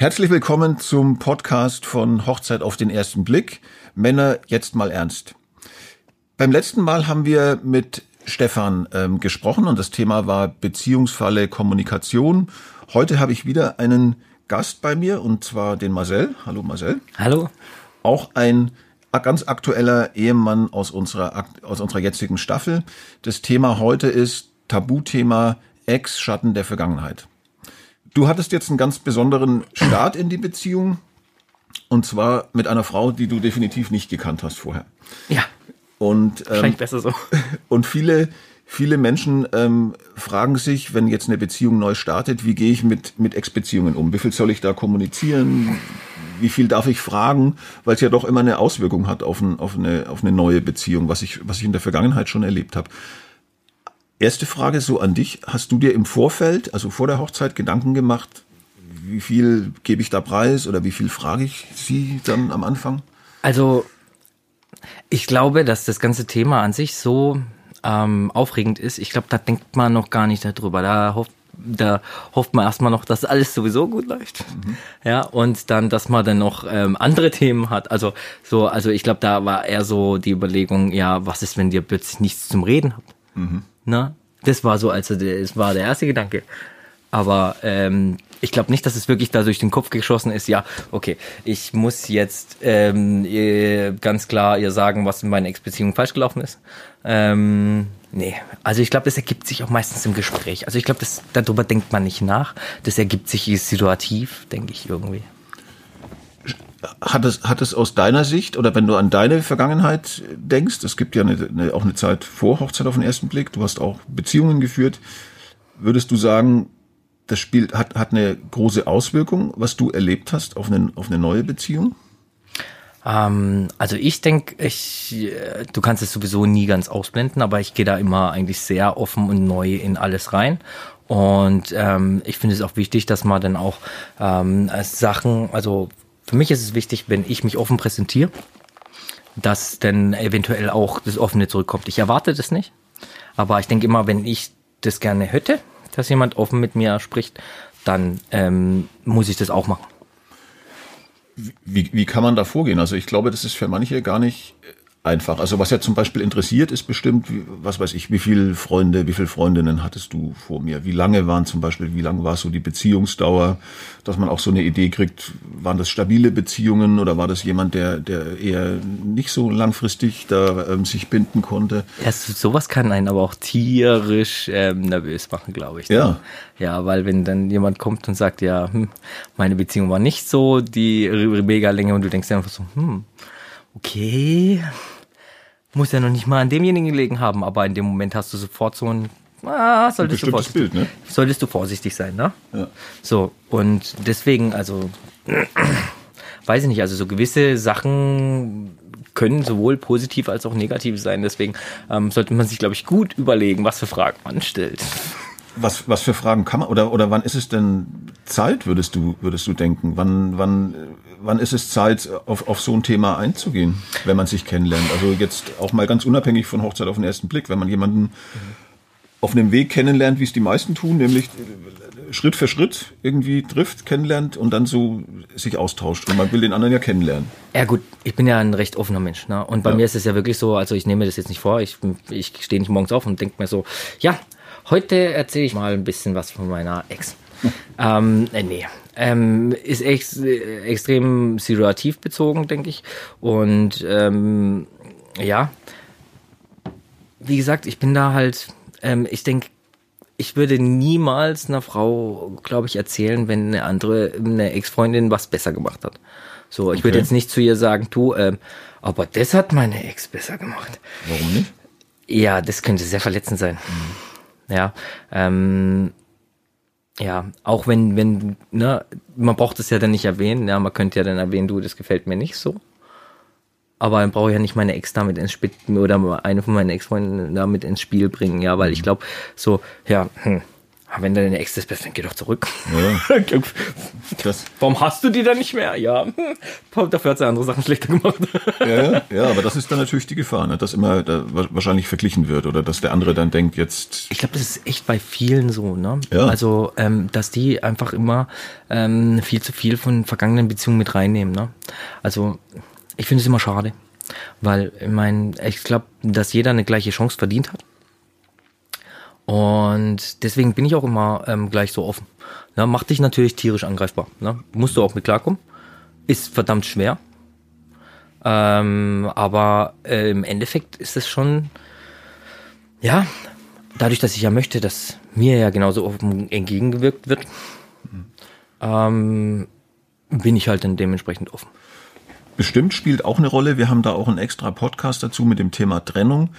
Herzlich willkommen zum Podcast von Hochzeit auf den ersten Blick. Männer, jetzt mal ernst. Beim letzten Mal haben wir mit Stefan ähm, gesprochen und das Thema war Beziehungsfalle Kommunikation. Heute habe ich wieder einen Gast bei mir und zwar den Marcel. Hallo Marcel. Hallo. Auch ein ganz aktueller Ehemann aus unserer, aus unserer jetzigen Staffel. Das Thema heute ist Tabuthema Ex-Schatten der Vergangenheit. Du hattest jetzt einen ganz besonderen Start in die Beziehung. Und zwar mit einer Frau, die du definitiv nicht gekannt hast vorher. Ja. Und, ähm, besser so. Und viele, viele Menschen ähm, fragen sich, wenn jetzt eine Beziehung neu startet, wie gehe ich mit, mit Ex-Beziehungen um? Wie viel soll ich da kommunizieren? Wie viel darf ich fragen? Weil es ja doch immer eine Auswirkung hat auf, ein, auf, eine, auf eine neue Beziehung, was ich, was ich in der Vergangenheit schon erlebt habe. Erste Frage so an dich. Hast du dir im Vorfeld, also vor der Hochzeit, Gedanken gemacht, wie viel gebe ich da preis oder wie viel frage ich sie dann am Anfang? Also, ich glaube, dass das ganze Thema an sich so ähm, aufregend ist. Ich glaube, da denkt man noch gar nicht darüber. Da hofft, da hofft man erstmal noch, dass alles sowieso gut läuft. Mhm. Ja, und dann, dass man dann noch ähm, andere Themen hat. Also, so, also ich glaube, da war eher so die Überlegung, ja, was ist, wenn ihr plötzlich nichts zum Reden habt? Mhm. Na, das war so, also das war der erste Gedanke. Aber ähm, ich glaube nicht, dass es wirklich da durch den Kopf geschossen ist, ja, okay, ich muss jetzt ähm, ganz klar ihr sagen, was in meiner Ex-Beziehung falsch gelaufen ist. Ähm, nee, also ich glaube, das ergibt sich auch meistens im Gespräch. Also ich glaube, darüber denkt man nicht nach. Das ergibt sich situativ, denke ich irgendwie hat es, hat es aus deiner Sicht oder wenn du an deine Vergangenheit denkst, es gibt ja eine, eine, auch eine Zeit vor Hochzeit auf den ersten Blick, du hast auch Beziehungen geführt, würdest du sagen, das Spiel hat, hat eine große Auswirkung, was du erlebt hast auf eine, auf eine neue Beziehung? Ähm, also ich denke, ich, äh, du kannst es sowieso nie ganz ausblenden, aber ich gehe da immer eigentlich sehr offen und neu in alles rein. Und ähm, ich finde es auch wichtig, dass man dann auch ähm, Sachen, also für mich ist es wichtig, wenn ich mich offen präsentiere, dass dann eventuell auch das Offene zurückkommt. Ich erwarte das nicht, aber ich denke immer, wenn ich das gerne hätte, dass jemand offen mit mir spricht, dann ähm, muss ich das auch machen. Wie, wie kann man da vorgehen? Also ich glaube, das ist für manche gar nicht einfach. Also was ja zum Beispiel interessiert, ist bestimmt, was weiß ich, wie viele Freunde, wie viele Freundinnen hattest du vor mir? Wie lange waren zum Beispiel, wie lange war so die Beziehungsdauer, dass man auch so eine Idee kriegt, waren das stabile Beziehungen oder war das jemand, der, der eher nicht so langfristig da ähm, sich binden konnte? Ja, sowas kann einen aber auch tierisch ähm, nervös machen, glaube ich. Ne? Ja. Ja, weil wenn dann jemand kommt und sagt, ja, hm, meine Beziehung war nicht so die mega Länge und du denkst einfach so, hm, okay, muss ja noch nicht mal an demjenigen gelegen haben, aber in dem Moment hast du sofort so ein, ah, solltest, du vorsichtig, Bild, ne? solltest du vorsichtig sein, ne? Ja. So, und deswegen, also, weiß ich nicht, also so gewisse Sachen können sowohl positiv als auch negativ sein. Deswegen ähm, sollte man sich, glaube ich, gut überlegen, was für Fragen man stellt. Was, was für Fragen kann man, oder, oder wann ist es denn Zeit, würdest du, würdest du denken? Wann, wann, wann ist es Zeit, auf, auf so ein Thema einzugehen, wenn man sich kennenlernt? Also jetzt auch mal ganz unabhängig von Hochzeit auf den ersten Blick, wenn man jemanden auf einem Weg kennenlernt, wie es die meisten tun, nämlich Schritt für Schritt irgendwie trifft, kennenlernt und dann so sich austauscht. Und man will den anderen ja kennenlernen. Ja gut, ich bin ja ein recht offener Mensch. Ne? Und bei ja. mir ist es ja wirklich so, also ich nehme das jetzt nicht vor, ich, ich stehe nicht morgens auf und denke mir so, ja, Heute erzähle ich mal ein bisschen was von meiner Ex. ähm, äh, nee. Ähm, ist ex äh, extrem situativ bezogen, denke ich. Und ähm, ja, wie gesagt, ich bin da halt, ähm, ich denke, ich würde niemals einer Frau, glaube ich, erzählen, wenn eine andere, eine Ex-Freundin was besser gemacht hat. So, ich okay. würde jetzt nicht zu ihr sagen, du, ähm, aber das hat meine Ex besser gemacht. Warum nicht? Ja, das könnte sehr verletzend sein. Mhm. Ja, ähm, ja, auch wenn, wenn, ne, man braucht es ja dann nicht erwähnen, ja, man könnte ja dann erwähnen, du, das gefällt mir nicht so. Aber dann brauche ich ja nicht meine Ex damit ins Spiel oder eine von meinen Ex-Freunden damit ins Spiel bringen, ja, weil ich glaube, so, ja, hm, Ah, Wenn deine Ex das bist, dann geh doch zurück. Ja. Das, Warum hast du die dann nicht mehr? Ja, dafür hat sie andere Sachen schlechter gemacht. ja, ja, aber das ist dann natürlich die Gefahr, ne? dass immer da wa- wahrscheinlich verglichen wird oder dass der andere dann denkt, jetzt Ich glaube, das ist echt bei vielen so, ne? Ja. Also, ähm, dass die einfach immer ähm, viel zu viel von vergangenen Beziehungen mit reinnehmen, ne? Also, ich finde es immer schade, weil ich meine, ich glaube, dass jeder eine gleiche Chance verdient hat. Und deswegen bin ich auch immer ähm, gleich so offen. Ne? Macht dich natürlich tierisch angreifbar. Ne? Musst du auch mit klarkommen. Ist verdammt schwer. Ähm, aber äh, im Endeffekt ist es schon, ja, dadurch, dass ich ja möchte, dass mir ja genauso offen entgegengewirkt wird, ähm, bin ich halt dann dementsprechend offen. Bestimmt spielt auch eine Rolle. Wir haben da auch einen extra Podcast dazu mit dem Thema Trennung,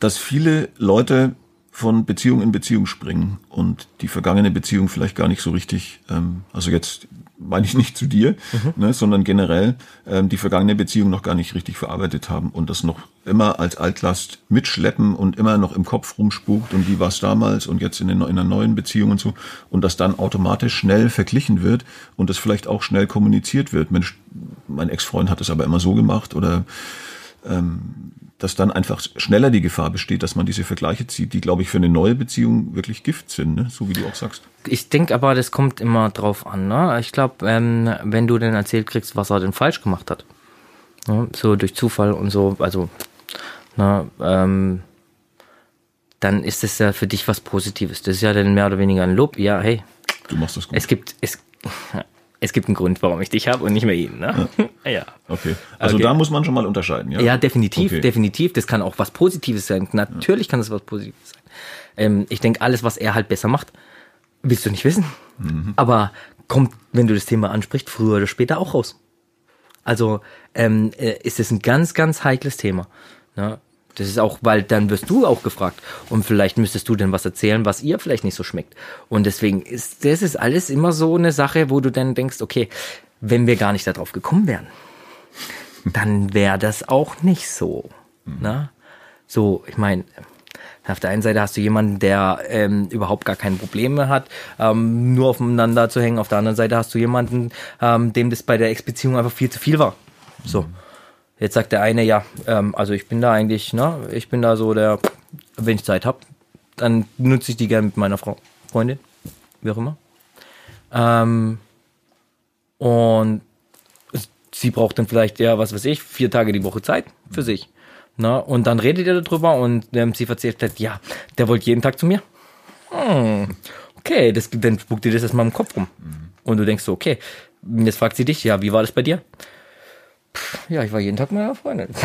dass viele Leute von Beziehung in Beziehung springen und die vergangene Beziehung vielleicht gar nicht so richtig, ähm, also jetzt meine ich nicht zu dir, ne, sondern generell ähm, die vergangene Beziehung noch gar nicht richtig verarbeitet haben und das noch immer als Altlast mitschleppen und immer noch im Kopf rumspukt und wie war es damals und jetzt in, den, in einer neuen Beziehung und so und das dann automatisch schnell verglichen wird und das vielleicht auch schnell kommuniziert wird. Mensch, mein Ex-Freund hat es aber immer so gemacht oder dass dann einfach schneller die Gefahr besteht, dass man diese Vergleiche zieht, die, glaube ich, für eine neue Beziehung wirklich Gift sind, ne? so wie du auch sagst. Ich denke aber, das kommt immer drauf an. Ne? Ich glaube, ähm, wenn du denn erzählt kriegst, was er denn falsch gemacht hat, ne? so durch Zufall und so, also, ne, ähm, dann ist es ja für dich was Positives. Das ist ja dann mehr oder weniger ein Lob. Ja, hey, Du machst das gut. es gibt, es, es gibt einen Grund, warum ich dich habe und nicht mehr ihn. Ne? Ja. okay. Also Okay. da muss man schon mal unterscheiden, ja? Ja, definitiv, Okay. definitiv. Das kann auch was Positives sein. Natürlich kann das was Positives sein. Ähm, ich denke, alles, was er halt besser macht, willst du nicht wissen. Aber kommt, wenn du das Thema ansprichst, früher oder später auch raus. Also ähm, äh, ist es ein ganz, ganz heikles Thema. Ne? Das ist auch, weil dann wirst du auch gefragt und vielleicht müsstest du denn was erzählen, was ihr vielleicht nicht so schmeckt. Und deswegen ist das ist alles immer so eine Sache, wo du dann denkst, okay, wenn wir gar nicht darauf gekommen wären, dann wäre das auch nicht so. Ne? So, ich meine, auf der einen Seite hast du jemanden, der ähm, überhaupt gar keine Probleme hat, ähm, nur aufeinander zu hängen. Auf der anderen Seite hast du jemanden, ähm, dem das bei der Ex-Beziehung einfach viel zu viel war. So. Jetzt sagt der eine, ja, ähm, also ich bin da eigentlich, ne, ich bin da so der, wenn ich Zeit habe, dann nutze ich die gerne mit meiner Frau, Freundin, wie auch immer. Ähm, und sie braucht dann vielleicht, ja, was weiß ich, vier Tage die Woche Zeit für sich. Na, und dann redet ihr darüber und ähm, sie erzählt halt, ja, der wollte jeden Tag zu mir. Hm, okay, das, dann spuckt dir das erstmal im Kopf rum. Und du denkst so, okay, jetzt fragt sie dich, ja, wie war das bei dir? Pff, ja, ich war jeden Tag mit meiner Freundin.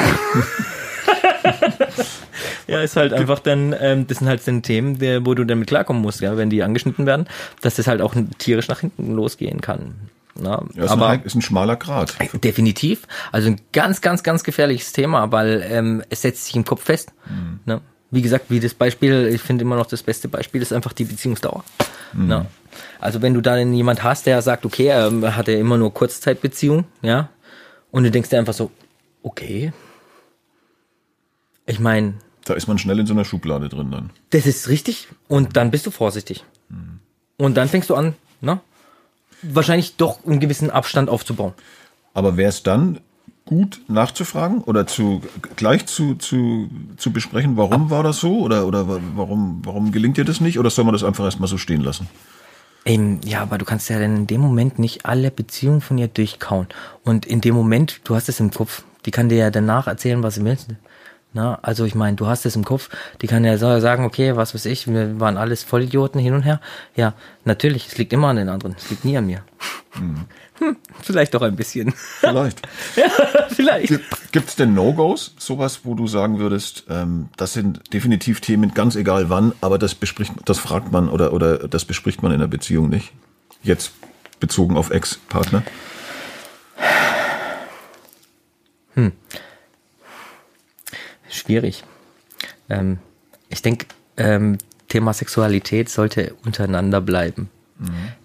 ja, ist halt einfach dann, ähm, das sind halt dann Themen, der, wo du damit klarkommen musst, ja, wenn die angeschnitten werden, dass das halt auch tierisch nach hinten losgehen kann. Na, Ja, ist, aber ein, ist ein schmaler Grat. Definitiv. Also ein ganz, ganz, ganz gefährliches Thema, weil ähm, es setzt sich im Kopf fest. Ne? Wie gesagt, wie das Beispiel, ich finde immer noch das beste Beispiel ist einfach die Beziehungsdauer. Ne? Also wenn du dann jemand hast, der sagt, okay, er hat ja immer nur Kurzzeitbeziehung, ja, und du denkst dir einfach so, okay. Ich meine, Da ist man schnell in so einer Schublade drin dann. das ist richtig und dann bist du vorsichtig. Und dann fängst du an, ne? Wahrscheinlich doch einen gewissen Abstand aufzubauen. Aber wäre es dann gut nachzufragen oder zu gleich zu, zu, zu besprechen, warum war das so oder, oder wa- warum, warum gelingt dir das nicht oder soll man das einfach erstmal so stehen lassen? Ähm, ja, aber du kannst ja dann in dem Moment nicht alle Beziehungen von ihr durchkauen. Und in dem Moment, du hast es im Kopf, die kann dir ja danach erzählen, was sie will. Na, also ich meine, du hast es im Kopf, die kann ja sagen, okay, was weiß ich, wir waren alles Vollidioten hin und her. Ja, natürlich, es liegt immer an den anderen, es liegt nie an mir. Hm, vielleicht doch ein bisschen. Vielleicht. vielleicht. Gibt es denn No-Gos, sowas, wo du sagen würdest, ähm, das sind definitiv Themen, ganz egal wann, aber das bespricht, das fragt man oder, oder das bespricht man in der Beziehung nicht? Jetzt bezogen auf Ex-Partner? Schwierig. Ähm, ich denke, ähm, Thema Sexualität sollte untereinander bleiben.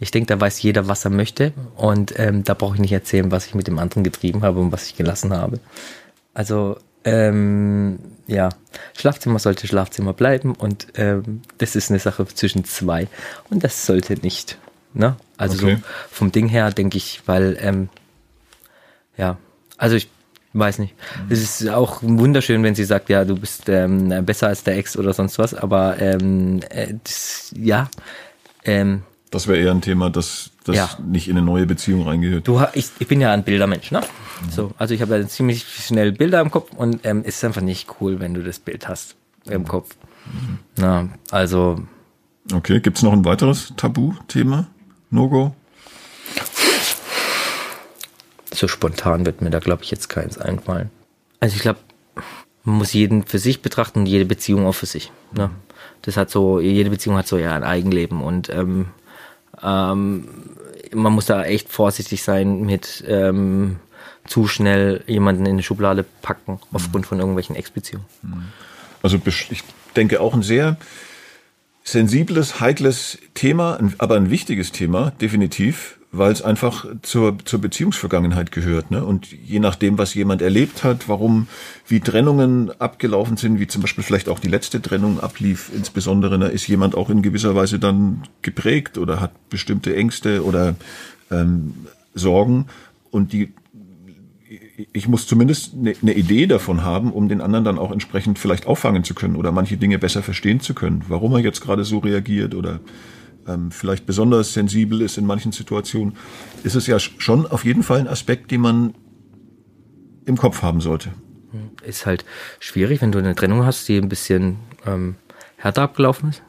Ich denke, da weiß jeder, was er möchte. Und ähm, da brauche ich nicht erzählen, was ich mit dem anderen getrieben habe und was ich gelassen habe. Also Ähm, ja, Schlafzimmer sollte Schlafzimmer bleiben und ähm, das ist eine Sache zwischen zwei und das sollte nicht. Ne? Also Okay. so vom Ding her denke ich, weil ähm, ja, also ich weiß nicht. Es ist auch wunderschön, wenn sie sagt, ja, du bist ähm, besser als der Ex oder sonst was, aber ähm, äh, das, ja, ähm, Das wäre eher ein Thema, das, das Ja. nicht in eine neue Beziehung reingehört. Du, ich, ich bin ja ein Bildermensch, ne? So, also ich habe da ziemlich schnell Bilder im Kopf und ähm, es ist einfach nicht cool, wenn du das Bild hast im Kopf. Na, also Okay, gibt's noch ein weiteres Tabuthema? No-Go? so spontan wird mir da, glaube ich, jetzt keins einfallen. Also ich glaube, man muss jeden für sich betrachten und jede Beziehung auch für sich. Ne? Das hat so, jede Beziehung hat so ja ein Eigenleben und ähm, ähm, man muss da echt vorsichtig sein mit ähm, zu schnell jemanden in eine Schublade packen aufgrund von irgendwelchen Ex-Beziehungen. Also besch- ich denke auch ein sehr sensibles, heikles Thema, aber ein wichtiges Thema, definitiv, weil es einfach zur, zur Beziehungsvergangenheit gehört. Ne? Und je nachdem, was jemand erlebt hat, warum, wie Trennungen abgelaufen sind, wie zum Beispiel vielleicht auch die letzte Trennung ablief, insbesondere, da ist jemand auch in gewisser Weise dann geprägt oder hat bestimmte Ängste oder ähm, Sorgen und die ich muss zumindest eine, eine Idee davon haben, um den anderen dann auch entsprechend vielleicht auffangen zu können oder manche Dinge besser verstehen zu können, warum er jetzt gerade so reagiert oder vielleicht besonders sensibel ist in manchen Situationen, ist es ja sch- schon auf jeden Fall ein Aspekt, den man im Kopf haben sollte. Ist halt schwierig, wenn du eine Trennung hast, die ein bisschen ähm, härter abgelaufen ist.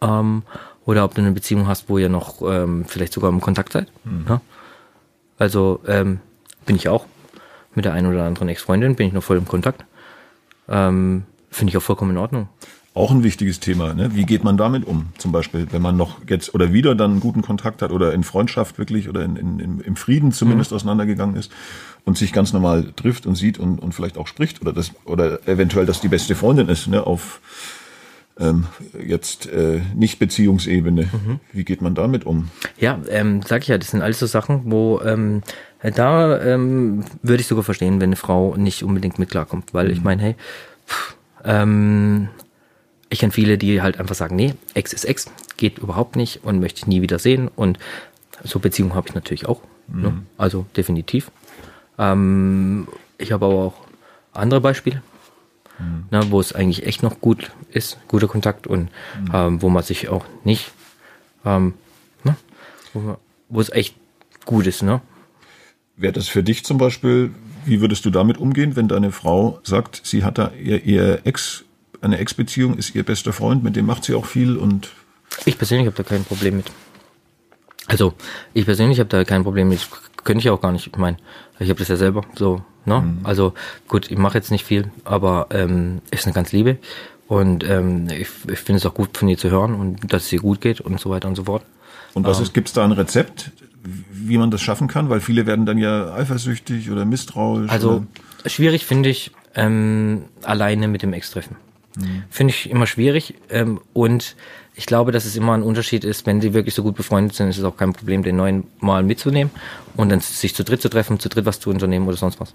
Ähm, oder ob du eine Beziehung hast, wo ihr noch ähm, vielleicht sogar im Kontakt seid. Ja? Also ähm, bin ich auch. Mit der einen oder anderen Ex-Freundin bin ich noch voll im Kontakt. Ähm, Finde ich auch vollkommen in Ordnung. Auch ein wichtiges Thema. Ne? Wie geht man damit um? Zum Beispiel, wenn man noch jetzt oder wieder dann einen guten Kontakt hat oder in Freundschaft wirklich oder in, in, im- Frieden zumindest auseinandergegangen ist und sich ganz normal trifft und sieht und, und vielleicht auch spricht oder das oder eventuell das die beste Freundin ist ne? auf ähm, jetzt äh, nicht Beziehungsebene. Wie geht man damit um? Ja, ähm, sag ich ja, das sind alles so Sachen, wo ähm, da ähm, würde ich sogar verstehen, wenn eine Frau nicht unbedingt mit klarkommt, weil ich meine, hey, pff, ähm, ich kenne viele, die halt einfach sagen, nee, Ex ist Ex, geht überhaupt nicht und möchte ich nie wieder sehen und so Beziehungen habe ich natürlich auch, ne? also definitiv. Ähm, ich habe aber auch andere Beispiele, ne, wo es eigentlich echt noch gut ist, guter Kontakt und ähm, wo man sich auch nicht, ähm, ne, wo, man, wo es echt gut ist, ne? Wäre das für dich zum Beispiel, wie würdest du damit umgehen, wenn deine Frau sagt, sie hat da ihr, ihr Ex, eine Ex-Beziehung, ist ihr bester Freund, mit dem macht sie auch viel und Ich persönlich habe da kein Problem mit. Also, ich persönlich habe da kein Problem mit. Könnte ich auch gar nicht. Ich meine, ich habe das ja selber so. Ne? Also gut, ich mache jetzt nicht viel, aber ähm, ist eine ganz liebe. Und ähm, ich, ich finde es auch gut von ihr zu hören und dass es ihr gut geht und so weiter und so fort. Und was ist, gibt's da ein Rezept, wie man das schaffen kann? Weil viele werden dann ja eifersüchtig oder misstrauisch. Also schwierig finde ich ähm, alleine mit dem Ex-Treffen. Finde ich immer schwierig. Ähm, und ich glaube, dass es immer ein Unterschied ist, wenn die wirklich so gut befreundet sind, ist es auch kein Problem, den neuen mal mitzunehmen und dann sich zu dritt zu treffen, zu dritt was zu unternehmen oder sonst was.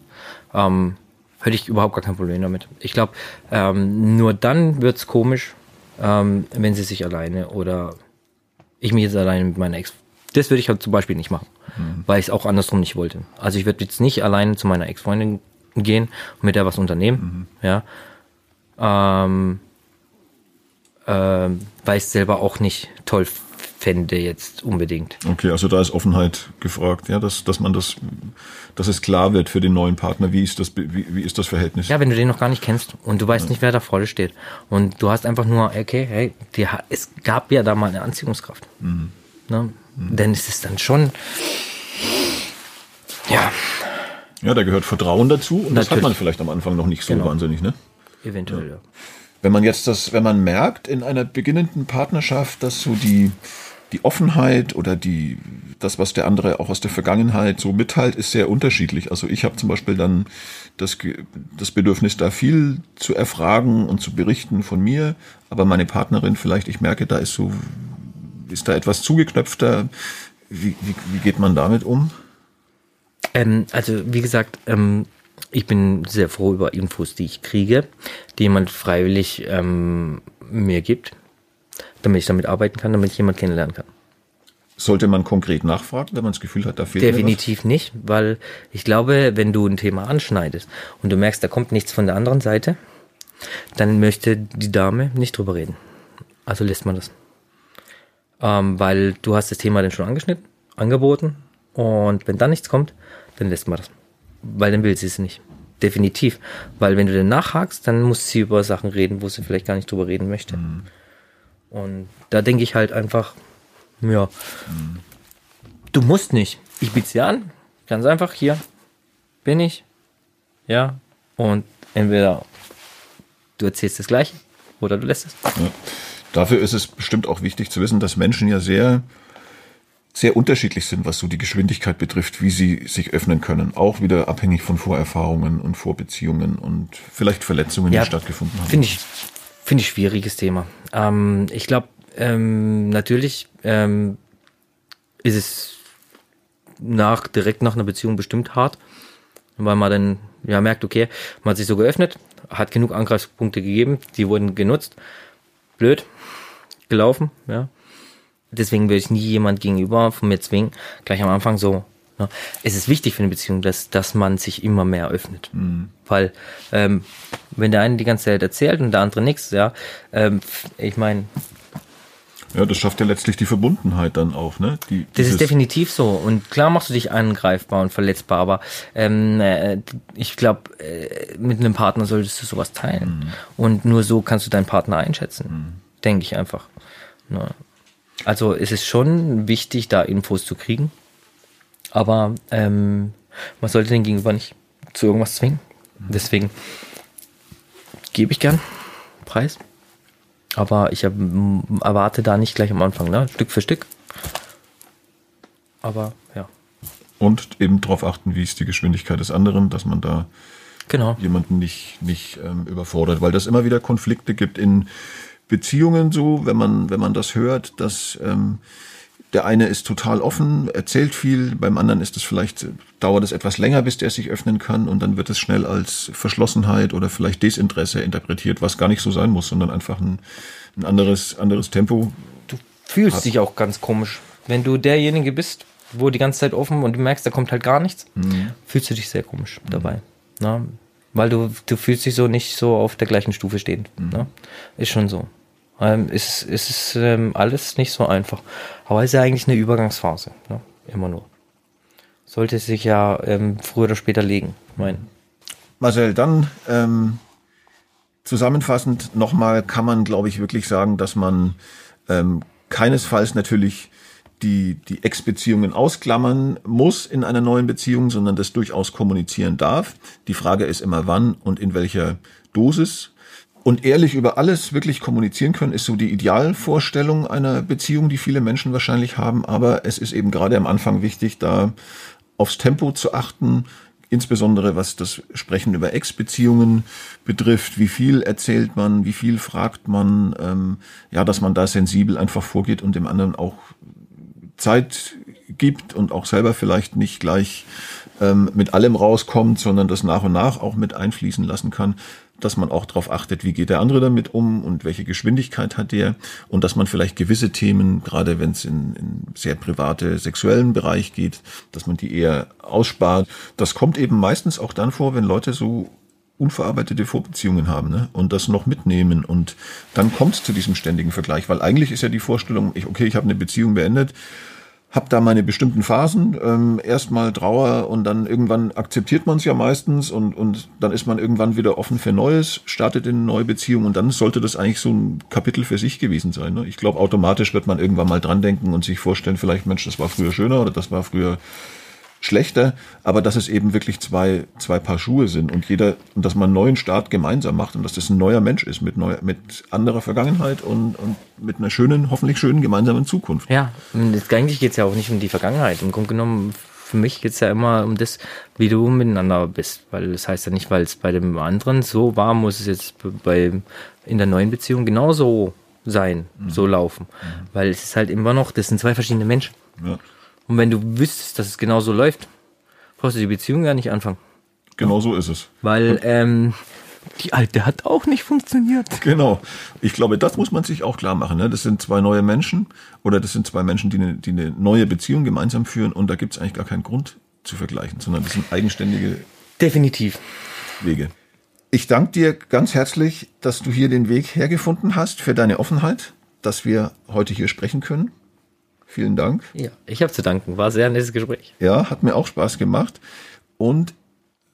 Ähm, hätte ich überhaupt gar kein Problem damit. Ich glaube, ähm, nur dann wird's komisch, ähm, wenn sie sich alleine oder ich mich jetzt alleine mit meiner Ex. Das würde ich halt zum Beispiel nicht machen, weil ich es auch andersrum nicht wollte. Also ich würde jetzt nicht alleine zu meiner Ex-Freundin gehen und mit der was unternehmen, ja. Ähm, ähm, weil ich es selber auch nicht toll fände jetzt unbedingt. Okay, also da ist Offenheit gefragt, ja, dass, dass man das, dass es klar wird für den neuen Partner, wie ist das, wie, wie ist das Verhältnis? Ja, wenn du den noch gar nicht kennst und du weißt nicht, wer da vor dir steht und du hast einfach nur, okay, hey, die, es gab ja da mal eine Anziehungskraft. Ne? Denn es ist dann schon, ja, Ja, da gehört Vertrauen dazu und das hat Natürlich. man vielleicht am Anfang noch nicht so Genau. wahnsinnig, ne? Eventuell, ja. Wenn man jetzt das, wenn man merkt in einer beginnenden Partnerschaft, dass so die, die Offenheit oder die, das, was der andere auch aus der Vergangenheit so mitteilt, ist sehr unterschiedlich. Also ich habe zum Beispiel dann das, das Bedürfnis, da viel zu erfragen und zu berichten von mir, aber meine Partnerin vielleicht, ich merke, da ist so, ist da etwas zugeknöpfter. Wie, wie, wie geht man damit um? Ähm, also wie gesagt, ähm, ich bin sehr froh über Infos, die ich kriege, die jemand freiwillig ähm, mir gibt, damit ich damit arbeiten kann, damit ich jemand kennenlernen kann. Sollte man konkret nachfragen, wenn man das Gefühl hat, da fehlt Definitiv nicht, weil ich glaube, wenn du ein Thema anschneidest und du merkst, da kommt nichts von der anderen Seite, dann möchte die Dame nicht drüber reden. Also lässt man das. Ähm, weil du hast das Thema dann schon angeschnitten, angeboten und wenn dann nichts kommt, dann lässt man das. Weil dann will sie es nicht. Definitiv. Weil wenn du dann nachhakst, dann muss sie über Sachen reden, wo sie vielleicht gar nicht drüber reden möchte. Mhm. Und da denke ich halt einfach, ja, mhm. du musst nicht. Ich biete sie an, ganz einfach, hier bin ich, ja, und entweder du erzählst das Gleiche oder du lässt es. Ja. Dafür ist es bestimmt auch wichtig zu wissen, dass Menschen ja sehr sehr unterschiedlich sind, was so die Geschwindigkeit betrifft, wie sie sich öffnen können. Auch wieder abhängig von Vorerfahrungen und Vorbeziehungen und vielleicht Verletzungen, ja, die stattgefunden haben. Finde ich, finde ich schwieriges Thema. Ähm, ich glaube, ähm, natürlich ähm, ist es nach, direkt nach einer Beziehung bestimmt hart, weil man dann ja merkt, okay, man hat sich so geöffnet, hat genug Angriffspunkte gegeben, die wurden genutzt. Blöd, gelaufen, ja. Deswegen würde ich nie jemand gegenüber von mir zwingen, gleich am Anfang so. Ja. Es ist wichtig für eine Beziehung, dass, dass man sich immer mehr öffnet. Mhm. Weil, ähm, wenn der eine die ganze Zeit erzählt und der andere nichts, ja, ähm, ich meine, ja, das schafft ja letztlich die Verbundenheit dann auch, ne? Die, das ist definitiv so. Und klar machst du dich angreifbar und verletzbar, aber ähm, äh, ich glaube, äh, mit einem Partner solltest du sowas teilen. Mhm. Und nur so kannst du deinen Partner einschätzen. Mhm. Denke ich einfach. Ne? Also es ist schon wichtig, da Infos zu kriegen. Aber ähm, man sollte den Gegenüber nicht zu irgendwas zwingen. Deswegen gebe ich gern Preis. Aber ich erwarte da nicht gleich am Anfang, ne? Stück für Stück. Aber ja. Und eben darauf achten, wie ist die Geschwindigkeit des anderen, dass man da genau. jemanden nicht, nicht ähm, überfordert, weil das immer wieder Konflikte gibt in Beziehungen so, wenn man, wenn man das hört, dass ähm, der eine ist total offen, erzählt viel, beim anderen ist es vielleicht, dauert es etwas länger, bis der sich öffnen kann und dann wird es schnell als Verschlossenheit oder vielleicht Desinteresse interpretiert, was gar nicht so sein muss, sondern einfach ein, ein anderes, anderes Tempo. Du fühlst hat. dich auch ganz komisch. Wenn du derjenige bist, wo die ganze Zeit offen und du merkst, da kommt halt gar nichts, mhm. fühlst du dich sehr komisch dabei. Mhm. Na, weil du, du fühlst dich so nicht so auf der gleichen Stufe stehend. Mhm. Ne? Ist schon so. Ähm, ist, ist es ähm, alles nicht so einfach. Aber es ist ja eigentlich eine Übergangsphase. Ne? Immer nur. Sollte sich ja ähm, früher oder später legen. Mein. Marcel, dann ähm, zusammenfassend nochmal kann man, glaube ich, wirklich sagen, dass man ähm, keinesfalls natürlich die, die Ex-Beziehungen ausklammern muss in einer neuen Beziehung, sondern das durchaus kommunizieren darf. Die Frage ist immer wann und in welcher Dosis. Und ehrlich über alles wirklich kommunizieren können, ist so die Idealvorstellung einer Beziehung, die viele Menschen wahrscheinlich haben. Aber es ist eben gerade am Anfang wichtig, da aufs Tempo zu achten, insbesondere was das Sprechen über Ex-Beziehungen betrifft. Wie viel erzählt man, wie viel fragt man, ähm, ja, dass man da sensibel einfach vorgeht und dem anderen auch Zeit gibt und auch selber vielleicht nicht gleich ähm, mit allem rauskommt, sondern das nach und nach auch mit einfließen lassen kann, dass man auch darauf achtet, wie geht der andere damit um und welche Geschwindigkeit hat der und dass man vielleicht gewisse Themen, gerade wenn es in, in sehr private sexuellen Bereich geht, dass man die eher ausspart. Das kommt eben meistens auch dann vor, wenn Leute so unverarbeitete Vorbeziehungen haben ne? und das noch mitnehmen und dann kommt es zu diesem ständigen Vergleich, weil eigentlich ist ja die Vorstellung, ich, okay, ich habe eine Beziehung beendet, habe da meine bestimmten Phasen, ähm, erstmal Trauer und dann irgendwann akzeptiert man es ja meistens und, und dann ist man irgendwann wieder offen für Neues, startet in eine neue Beziehung und dann sollte das eigentlich so ein Kapitel für sich gewesen sein. Ne? Ich glaube, automatisch wird man irgendwann mal dran denken und sich vorstellen, vielleicht, Mensch, das war früher schöner oder das war früher schlechter, aber dass es eben wirklich zwei, zwei Paar Schuhe sind und jeder, und dass man einen neuen Start gemeinsam macht und dass das ein neuer Mensch ist mit neuer, mit anderer Vergangenheit und, und mit einer schönen, hoffentlich schönen gemeinsamen Zukunft. Ja, eigentlich geht es ja auch nicht um die Vergangenheit. Im Grunde genommen, für mich geht es ja immer um das, wie du miteinander bist. Weil das heißt ja nicht, weil es bei dem anderen so war, muss es jetzt bei, in der neuen Beziehung genauso sein, mhm. so laufen. Mhm. Weil es ist halt immer noch, das sind zwei verschiedene Menschen. Ja. Und wenn du wüsstest, dass es genau so läuft, brauchst du die Beziehung gar nicht anfangen. Genau so ist es. Weil ähm, die alte hat auch nicht funktioniert. Genau. Ich glaube, das muss man sich auch klar machen. Ne? Das sind zwei neue Menschen oder das sind zwei Menschen, die eine, die eine neue Beziehung gemeinsam führen und da gibt es eigentlich gar keinen Grund zu vergleichen, sondern das sind eigenständige Definitiv. Wege. Ich danke dir ganz herzlich, dass du hier den Weg hergefunden hast, für deine Offenheit, dass wir heute hier sprechen können. Vielen Dank. Ja, ich habe zu danken. War sehr nettes Gespräch. Ja, hat mir auch Spaß gemacht. Und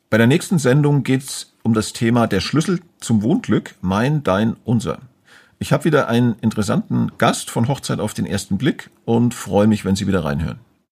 bei der nächsten Sendung geht's um das Thema der Schlüssel zum Wohnglück, mein, dein, unser. Ich habe wieder einen interessanten Gast von Hochzeit auf den ersten Blick und freue mich, wenn Sie wieder reinhören.